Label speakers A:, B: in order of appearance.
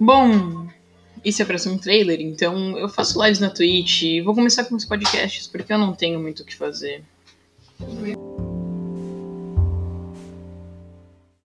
A: Bom, isso é pra ser um trailer, então eu faço lives na Twitch e vou começar com os podcasts porque eu não tenho muito o que fazer.